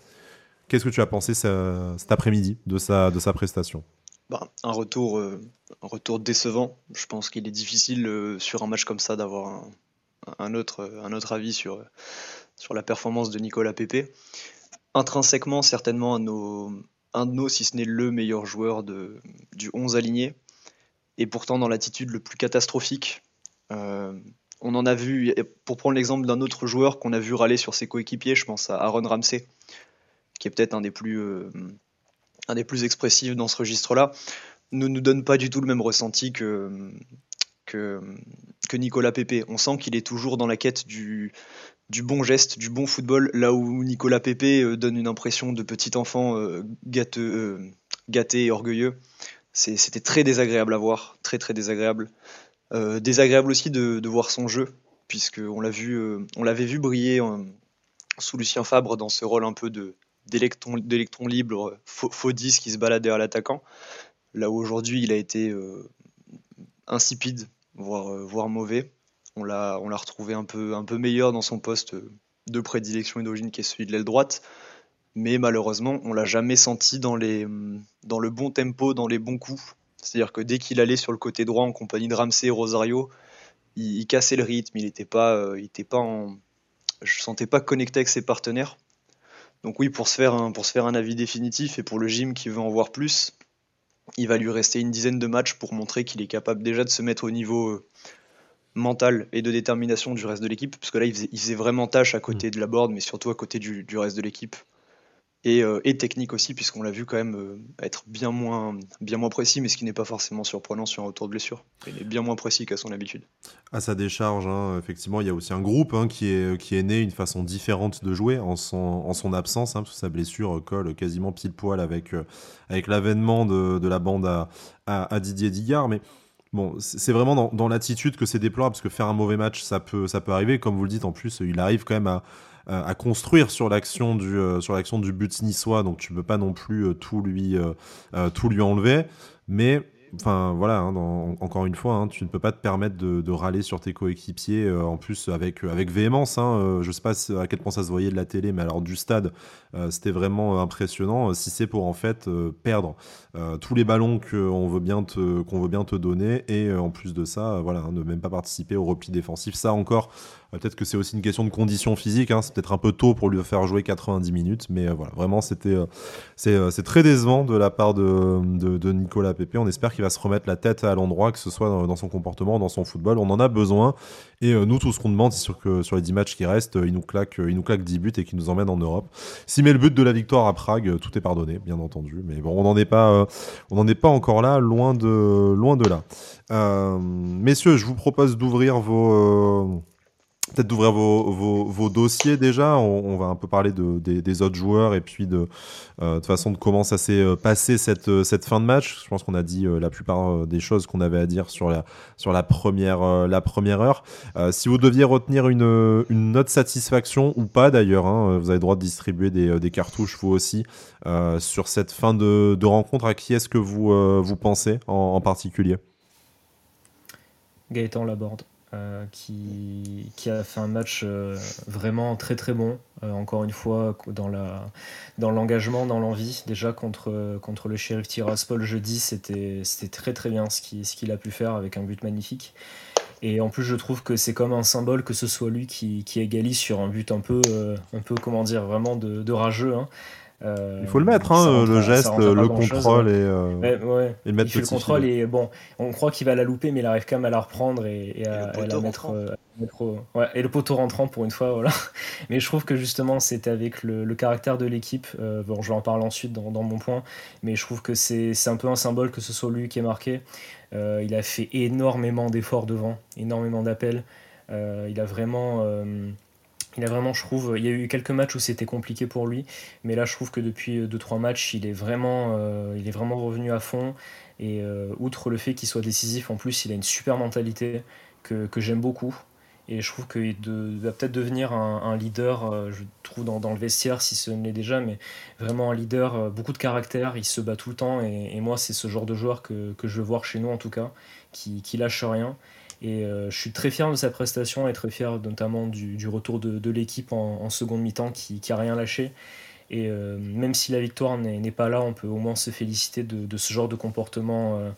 Qu'est-ce que tu as pensé cet après-midi de sa, de sa prestation? Bah, un, retour, euh, un retour décevant. Je pense qu'il est difficile euh, sur un match comme ça d'avoir un, autre, un autre avis sur, sur la performance de Nicolas Pepe. Intrinsèquement, certainement un de nos, si ce n'est le meilleur joueur de, du 11 aligné. Et pourtant dans l'attitude le plus catastrophique. Euh, on en a vu, pour prendre l'exemple d'un autre joueur qu'on a vu râler sur ses coéquipiers, je pense à Aaron Ramsey, qui est peut-être un euh, un des plus expressifs dans ce registre-là, ne nous donne pas du tout le même ressenti que, que, Nicolas Pepe. On sent qu'il est toujours dans la quête du, bon geste, du bon football, là où Nicolas Pepe euh, donne une impression de petit enfant euh, gâteux, gâté et orgueilleux. C'était très désagréable à voir, très très désagréable. désagréable aussi de, voir son jeu, vu, on l'avait vu briller sous Lucien Fabre dans ce rôle un peu de, d'électrons libres, faux, 10 qui se baladait à l'attaquant. Là où aujourd'hui il a été euh, insipide, voire, euh, voire mauvais. On l'a, retrouvé un peu, un peu meilleur dans son poste de prédilection endogène qui est celui de l'aile droite. Mais malheureusement, on l'a jamais senti dans, les, dans le bon tempo, dans les bons coups. C'est-à-dire que dès qu'il allait sur le côté droit en compagnie de Ramsey et Rosario, il, cassait le rythme. Il était pas, euh, il était pas en, je sentais pas connecté avec ses partenaires. Donc oui, pour se, faire un, pour se faire un avis définitif et pour le gym qui veut en voir plus, il va lui rester une dizaine de matchs pour montrer qu'il est capable déjà de se mettre au niveau euh, mental et de détermination du reste de l'équipe, parce que là il faisait, vraiment tâche à côté mm. de la board, mais surtout à côté du reste de l'équipe. Euh, et, technique aussi, puisqu'on l'a vu quand même euh, être bien moins, bien moins précis, mais ce qui n'est pas forcément surprenant sur un retour de blessure. Il est bien moins précis qu'à son habitude. À sa décharge, hein, effectivement, il y a aussi un groupe hein, qui, est, qui est né une façon différente de jouer en son, en son absence, hein, parce que sa blessure colle quasiment pile poil avec, euh, avec l'avènement de, la bande à, à, Didier Digard. Mais Bon, c'est vraiment dans, dans l'attitude que c'est déplorable, parce que faire un mauvais match, ça peut, ça peut arriver. Comme vous le dites, en plus, il arrive quand même à, à construire sur l'action du euh, sur l'action du but niçois, donc tu peux pas non plus euh, tout lui tout lui enlever, mais enfin voilà, hein, encore une fois, hein, tu ne peux pas te permettre de, râler sur tes coéquipiers en plus avec, avec véhémence. Hein, je sais pas à quel point ça se voyait de la télé, mais alors du stade, c'était vraiment impressionnant. Si c'est pour en fait perdre tous les ballons qu'on veut bien te qu'on veut bien te donner et en plus de ça, voilà, ne même pas participer au repli défensif, ça encore peut-être que c'est aussi une question de condition physique. Hein. C'est peut-être un peu tôt pour lui faire jouer 90 minutes, mais euh, voilà, vraiment, c'était, euh, euh, c'est, très décevant de la part de, de, Nicolas Pepe. On espère qu'il va se remettre la tête à l'endroit, que ce soit dans, son comportement, dans son football. On en a besoin. Et nous, tout ce qu'on demande, c'est que, sur les 10 matchs qui restent, il nous claque, il nous claque 10 buts et qu'il nous emmène en Europe. S'il met le but de la victoire à Prague, tout est pardonné, bien entendu. Mais bon, on n'en est pas, est pas encore là, loin de, loin de là. messieurs, je vous propose d'ouvrir vos peut-être d'ouvrir vos, vos, dossiers déjà. On, va un peu parler de, des, autres joueurs et puis de, euh, de façon de comment ça s'est euh, passé cette, euh, cette fin de match. Je pense qu'on a dit la plupart des choses qu'on avait à dire sur la, sur la, première, la première heure. si vous deviez retenir une, une note satisfaction ou pas d'ailleurs, hein, vous avez le droit de distribuer des, cartouches vous aussi sur cette fin de, de rencontre. À qui est-ce que vous, vous pensez en, en particulier? Gaëtan Laborde. Euh, qui, a fait un match euh, vraiment très très bon. Euh, encore une fois, dans, l'engagement, dans l'envie. Déjà contre, contre le shérif Tiraspol jeudi, c'était, très très bien ce, qui, ce qu'il a pu faire avec un but magnifique. Et en plus, je trouve que c'est comme un symbole que ce soit lui qui, égalise sur un but un peu, comment dire, vraiment de, de rageux. Hein. Euh, il faut le mettre, hein, le geste, le contrôle et, euh, et le mettre. Il fait le contrôle et bon, on croit qu'il va la louper, mais il arrive quand même à la reprendre et, à, la mettre. Euh, ouais, et le poteau rentrant pour une fois, voilà. Mais je trouve que justement, c'était avec le, caractère de l'équipe. bon, je vais en parler ensuite dans, dans mon point, mais je trouve que c'est un peu un symbole que ce soit lui qui est marqué. il a fait énormément d'efforts devant, énormément d'appels. il a vraiment il a vraiment, je il y a eu quelques matchs où c'était compliqué pour lui, mais là je trouve que depuis 2-3 matchs, il est, vraiment, euh, il est vraiment revenu à fond. Et euh, outre le fait qu'il soit décisif, en plus, il a une super mentalité que, que j'aime beaucoup. Et je trouve qu'il va peut-être devenir un, leader, euh, je trouve, dans, le vestiaire, si ce n'est déjà, mais vraiment un leader, beaucoup de caractère, il se bat tout le temps. Et, moi, c'est ce genre de joueur que, je veux voir chez nous, en tout cas, qui lâche rien. Et euh, je suis très fier de sa prestation et très fier notamment du, retour de, l'équipe en, seconde mi-temps qui, qui a rien lâché. Et euh, même si la victoire n'est pas là, on peut au moins se féliciter de, ce genre de comportement euh,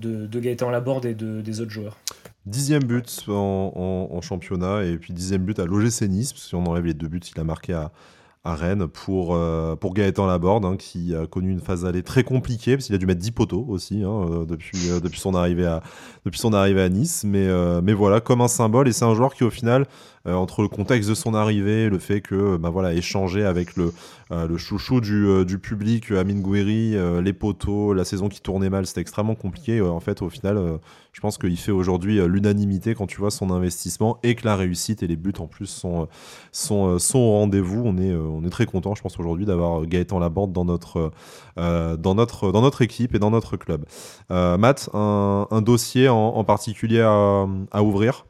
de, Gaëtan Laborde et de, des autres joueurs. Dixième but en, championnat et puis dixième but à l'OGC Nice, parce que si on enlève les deux buts qu'il a marqué à, à Rennes pour, euh, Gaëtan Laborde, hein, qui a connu une phase d'aller très compliquée, parce qu'il a dû mettre 10 poteaux aussi hein, euh, depuis, euh, depuis, son arrivée à, depuis son arrivée à Nice. Mais, mais voilà, comme un symbole, et c'est un joueur qui au final, entre le contexte de son arrivée, le fait que bah voilà, échanger avec le, le chouchou du, public, Amine Gouiri, les poteaux, la saison qui tournait mal, c'était extrêmement compliqué. en fait, au final, je pense qu'il fait aujourd'hui euh, l'unanimité quand tu vois son investissement et que la réussite et les buts en plus sont, euh, sont, euh, au rendez-vous. On est, on est très content, je pense, aujourd'hui d'avoir Gaëtan Laborde dans notre, dans, notre, dans notre équipe et dans notre club. Matt, un, dossier en, particulier à, ouvrir?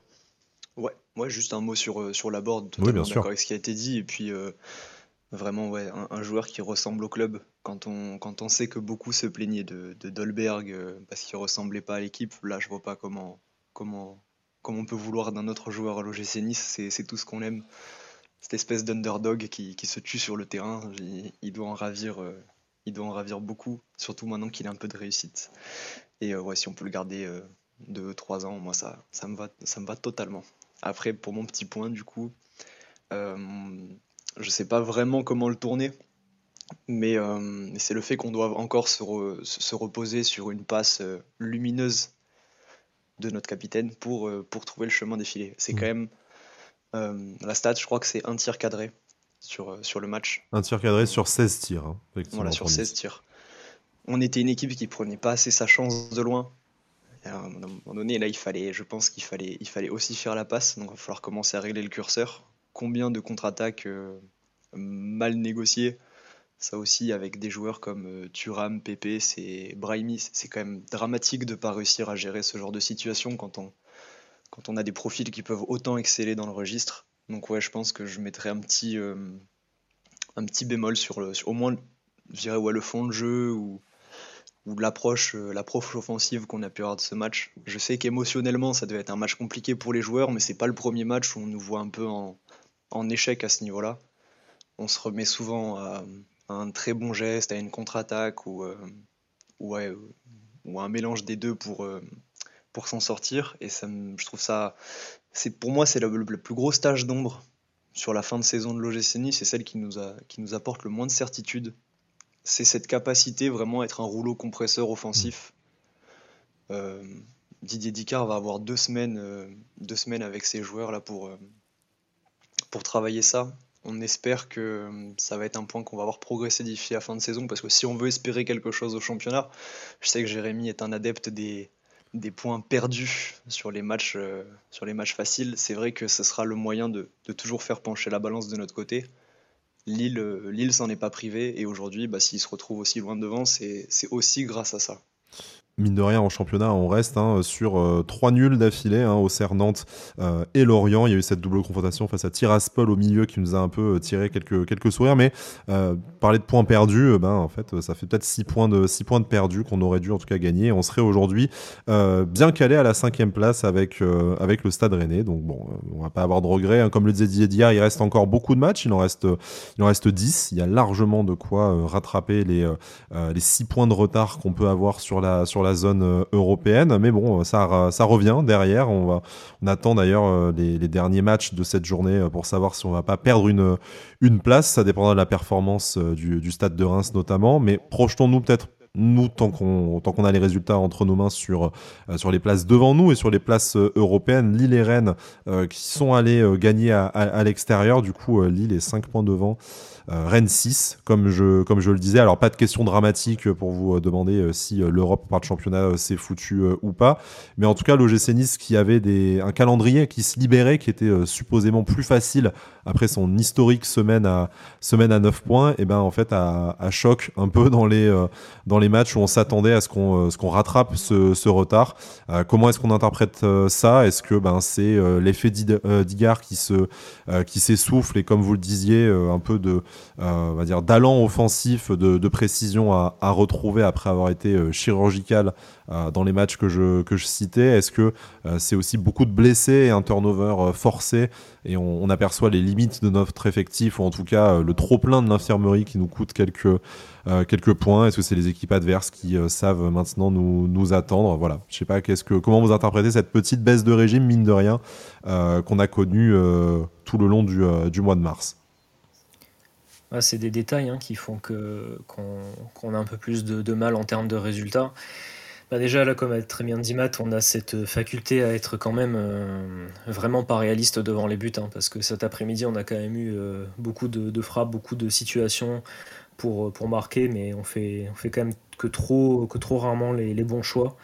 Ouais, juste un mot sur, sur Laborde, oui, bien sûr. avec ce qui a été dit. Et puis. Vraiment, ouais, un, joueur qui ressemble au club. Quand on, quand on sait que beaucoup se plaignaient de, de Dolberg euh, parce qu'il ressemblait pas à l'équipe, là, je vois pas comment, comment, comment on peut vouloir d'un autre joueur à l'OGC Nice. C'est tout ce qu'on aime. Cette espèce d'underdog qui, qui, se tue sur le terrain, il, doit en ravir. Euh, il doit en ravir beaucoup, surtout maintenant qu'il a un peu de réussite. Et euh, ouais, si on peut le garder 2-3 ans, moi ça, ça, me va, ça me va totalement. Après, pour mon petit point, du coup, je sais pas vraiment comment le tourner, mais euh, c'est le fait qu'on doit encore se, reposer sur une passe euh, lumineuse de notre capitaine pour, euh, pour trouver le chemin défilé. C'est mmh. quand même la stat, je crois que c'est un tir cadré sur, sur le match. Un tir cadré sur 16 tirs. Hein, voilà, sur 16 tirs. On était une équipe qui prenait pas assez sa chance de loin. À un moment donné, là, il fallait, je pense qu'il fallait, il fallait aussi faire la passe. Donc, il va falloir commencer à régler le curseur combien de contre-attaques euh, mal négociées ça aussi, avec des joueurs comme euh, Thuram, Pepe, c'est Brahimi, c'est quand même dramatique de ne pas réussir à gérer ce genre de situation quand on, quand on a des profils qui peuvent autant exceller dans le registre. Donc ouais, je pense que je mettrais un petit, euh, un petit bémol sur, le, au moins, je dirais, le fond de jeu ou, ou l'approche, l'approche offensive qu'on a pu avoir de ce match. Je sais qu'émotionnellement, ça devait être un match compliqué pour les joueurs, mais c'est pas le premier match où on nous voit un peu en, échec à ce niveau-là. On se remet souvent à, un très bon geste, à une contre-attaque ou, euh, ou un mélange des deux pour, euh, s'en sortir. Et ça, je trouve ça, c'est pour moi, c'est le, plus gros stage d'ombre sur la fin de saison de l'OGC. C'est celle qui nous apporte le moins de certitude. C'est cette capacité vraiment à être un rouleau compresseur offensif. Euh, Didier Dicard va avoir deux semaines, deux semaines avec ses joueurs là pour, pour travailler ça. On espère que euh, ça va être un point qu'on va avoir progressé d'ici la fin de saison, parce que si on veut espérer quelque chose au championnat, je sais que Jérémy est un adepte des, des points perdus sur les matchs, euh, sur les matchs faciles. C'est vrai que ce sera le moyen de, de, toujours faire pencher la balance de notre côté. Lille, euh, Lille s'en est pas privé, et aujourd'hui, bah, s'il se retrouve aussi loin devant, c'est aussi grâce à ça. Mine de rien, en championnat, on reste hein, sur euh, trois nuls d'affilée hein, au Serre Nantes euh, et Lorient. Il y a eu cette double confrontation face à Tiraspol au milieu qui nous a un peu euh, tiré quelques, quelques sourires. Mais parler de points perdus, ben, en fait, ça fait peut-être six points de, de perdus qu'on aurait dû en tout cas gagner. On serait aujourd'hui bien calé à la cinquième place avec, avec le Stade Rennais. Donc bon, on va pas avoir de regrets. Hein. Comme le disait Didier il reste encore beaucoup de matchs. Il en reste, il en reste 10. Il y a largement de quoi rattraper les, les six points de retard qu'on peut avoir sur la, sur la zone euh, européenne. Mais bon, ça, ça revient derrière. On, va, on attend d'ailleurs euh, les, derniers matchs de cette journée euh, pour savoir si on va pas perdre une, une place. Ça dépendra de la performance du, stade de Reims notamment. Mais projetons-nous peut-être nous, tant qu'on tant qu'on a les résultats entre nos mains sur, sur les places devant nous et sur les places européennes, Lille et Rennes qui sont allés gagner à, l'extérieur. Du coup, Lille est 5 points devant euh, Rennes 6, comme je, comme je le disais. Alors, pas de question dramatique pour vous euh, demander euh, si l'Europe par le championnat s'est foutu ou pas. Mais en tout cas, l'OGC Nice qui avait des, un calendrier qui se libérait, qui était supposément plus facile après son historique semaine à, semaine à 9 points, et ben en fait, à, choc un peu dans les, dans les matchs où on s'attendait à ce qu'on qu'on rattrape ce, ce retard. comment est-ce qu'on interprète ça? Est-ce que ben, c'est l'effet d'Igar qui se qui s'essouffle et comme vous le disiez, un peu de euh, on va dire d'allant offensif, de, précision à, retrouver après avoir été euh, chirurgical euh, dans les matchs que je, que je citais? Est-ce que c'est aussi beaucoup de blessés et un turnover forcé et on, aperçoit les limites de notre effectif ou en tout cas le trop plein de l'infirmerie qui nous coûte quelques, quelques points Est-ce que c'est les équipes adverses qui savent maintenant nous, nous attendre? Voilà, je sais pas qu'est-ce que comment vous interprétez cette petite baisse de régime mine de rien qu'on a connue tout le long du, du mois de mars? Ah, c'est des détails hein, qui font que, qu'on, a un peu plus de, mal en termes de résultats. Bah déjà, là, comme a très bien dit Matt, on a cette faculté à être quand même euh, vraiment pas réaliste devant les buts, hein, parce que cet après-midi, on a quand même eu euh, beaucoup de, frappes, beaucoup de situations pour, pour marquer, mais on fait, on fait quand même que trop, que trop rarement les, bons choix.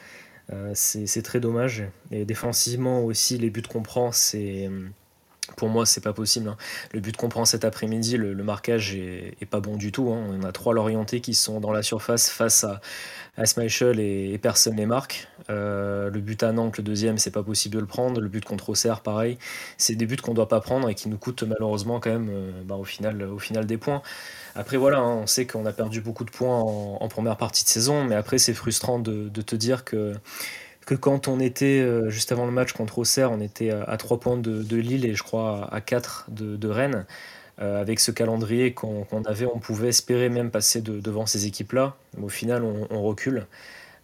Euh, c'est très dommage. Et défensivement aussi, les buts qu'on prend, c'est pour moi, c'est pas possible. Hein. Le but qu'on prend cet après-midi, le, marquage est, pas bon du tout. Hein. On a trois Lorientais qui sont dans la surface face à, à Schmeichel et, personne les marque. Euh, le but à Nantes, le deuxième, c'est pas possible de le prendre. Le but contre Auxerre, pareil. C'est des buts qu'on doit pas prendre et qui nous coûtent malheureusement quand même euh, bah, au, final, des points. Après, voilà, hein, on sait qu'on a perdu beaucoup de points en, première partie de saison, mais après, c'est frustrant de te dire que que quand on était, euh, juste avant le match contre Auxerre, on était à, 3 points de, Lille et je crois à 4 de, Rennes. Euh, avec ce calendrier qu'on avait, on pouvait espérer même passer devant ces équipes-là. Au final, on, recule.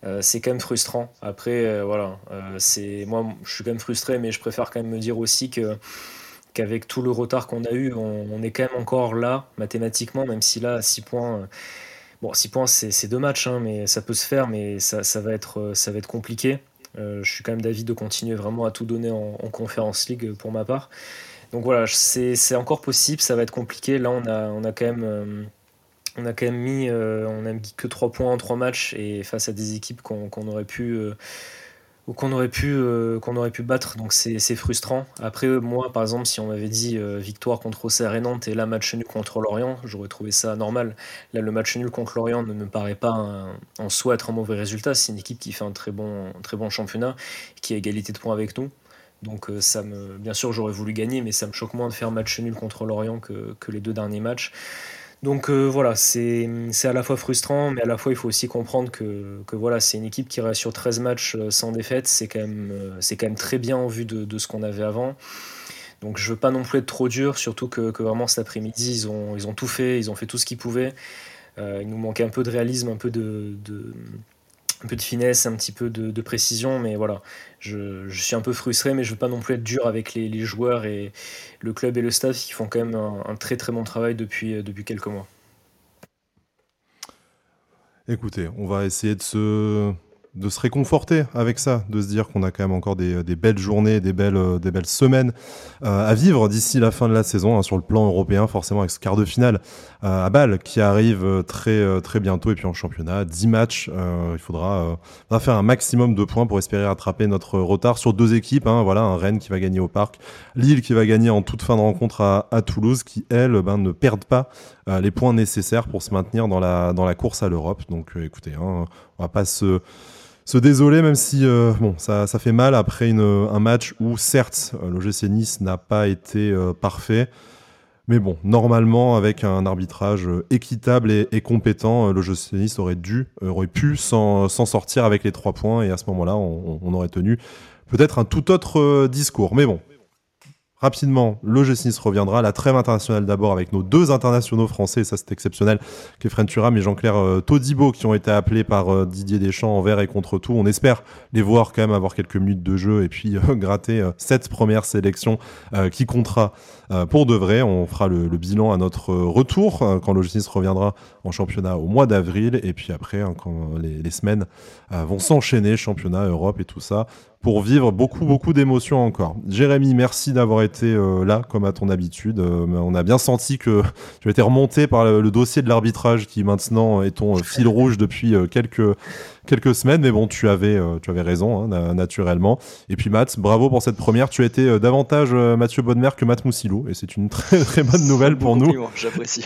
Euh, c'est quand même frustrant. Après, voilà, c'est moi, je suis quand même frustré, mais je préfère quand même me dire aussi que qu'avec tout le retard qu'on a eu, on, est quand même encore là mathématiquement, même si là, à 6 points Bon, 6 points, c'est deux matchs, hein, mais ça peut se faire, mais ça, va, être, euh, va être compliqué. Euh, je suis quand même d'avis de continuer vraiment à tout donner en, Conférence League pour ma part. Donc voilà, c'est encore possible, ça va être compliqué. Là, on a, on a quand même. Euh, on a quand même mis, on a mis que 3 points en 3 matchs et face à des équipes qu'on aurait pu ou qu'on aurait pu euh, qu'on aurait pu battre. Donc c'est frustrant. Après moi par exemple si on m'avait dit euh, victoire contre Auxerre et Nantes et là match nul contre Lorient j'aurais trouvé ça normal. Là le match nul contre Lorient ne me paraît pas en soi être un mauvais résultat. C'est une équipe qui fait un très bon championnat qui a égalité de points avec nous. Donc euh, ça me bien sûr j'aurais voulu gagner mais ça me choque moins de faire match nul contre Lorient que les deux derniers matchs donc euh, voilà, c'est à la fois frustrant, mais à la fois il faut aussi comprendre que, voilà, c'est une équipe qui reste sur 13 matchs euh, sans défaite, c'est quand, même, euh, quand très bien en vue de, ce qu'on avait avant. Donc je veux pas non plus être trop dur, surtout que, vraiment cet après-midi, ils ont, ils ont tout fait, ils ont fait tout ce qu'ils pouvaient. il nous manquait un peu de réalisme, un peu de un peu de finesse, un petit peu de, précision, mais voilà, je, suis un peu frustré, mais je veux pas non plus être dur avec les, joueurs et le club et le staff qui font quand même un, très très bon travail depuis, depuis quelques mois. Écoutez, on va essayer de se de se réconforter avec ça, de se dire qu'on a quand même encore des, belles journées, des belles, euh, des belles semaines euh, à vivre d'ici la fin de la saison hein, sur le plan européen, forcément avec ce quart de finale euh, à Bâle qui arrive très, très bientôt et puis en championnat, 10 matchs, il faudra, faire un maximum de points pour espérer rattraper notre retard sur deux équipes, hein, voilà, un Rennes qui va gagner au Parc, Lille qui va gagner en toute fin de rencontre à, Toulouse, qui elles ben, ne perdent pas les points nécessaires pour se maintenir dans la, dans la course à l'Europe. Donc écoutez, hein, on va pas se se désoler, même si bon, ça, fait mal après un match où, certes, l'OGC Nice n'a pas été parfait. Mais bon, normalement, avec un arbitrage équitable et, compétent, jeu Nice aurait dû, aurait pu s'en sortir avec les trois points et à ce moment-là, on, aurait tenu peut-être un tout autre discours. Mais bon, Rapidement, le G6 reviendra. La trêve internationale d'abord avec nos deux internationaux français, ça c'est exceptionnel, Kefren Turam et Jean-Claire euh, qui ont été appelés par euh, Didier Deschamps envers et contre tout. On espère les voir quand même avoir quelques minutes de jeu et puis euh, gratter cette première sélection qui comptera pour de vrai. On fera le, bilan à notre retour quand le G6 reviendra en championnat au mois d'avril et puis après hein, quand les semaines vont s'enchaîner, championnat, Europe et tout ça pour vivre beaucoup, beaucoup d'émotions encore. Jérémy, merci d'avoir été euh, là, comme à ton habitude. Euh, on a bien senti que tu as été remonté par le, dossier de l'arbitrage qui maintenant est ton fil rouge depuis euh, quelques, quelques semaines. Mais bon, tu avais, tu avais raison, hein, naturellement. Et puis Matt, bravo pour cette première. Tu as été davantage Mathieu Bonnemer que Matt Moussilou. Et c'est une très, très bonne nouvelle pour nous.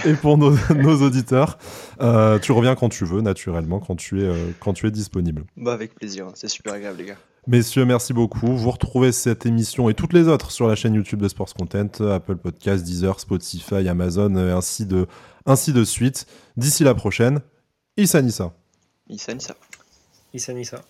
Et pour nos, nos auditeurs. tu reviens quand tu veux, naturellement, quand tu es, quand tu es disponible. Bah, avec plaisir. C'est super agréable, les gars. Messieurs, merci beaucoup. Vous retrouvez cette émission et toutes les autres sur la chaîne YouTube de Sports Content, Apple Podcasts, Deezer, Spotify, Amazon, ainsi de, ainsi de suite. D'ici la prochaine, Issa Nissa. Issa Nissa. Issa Nissa.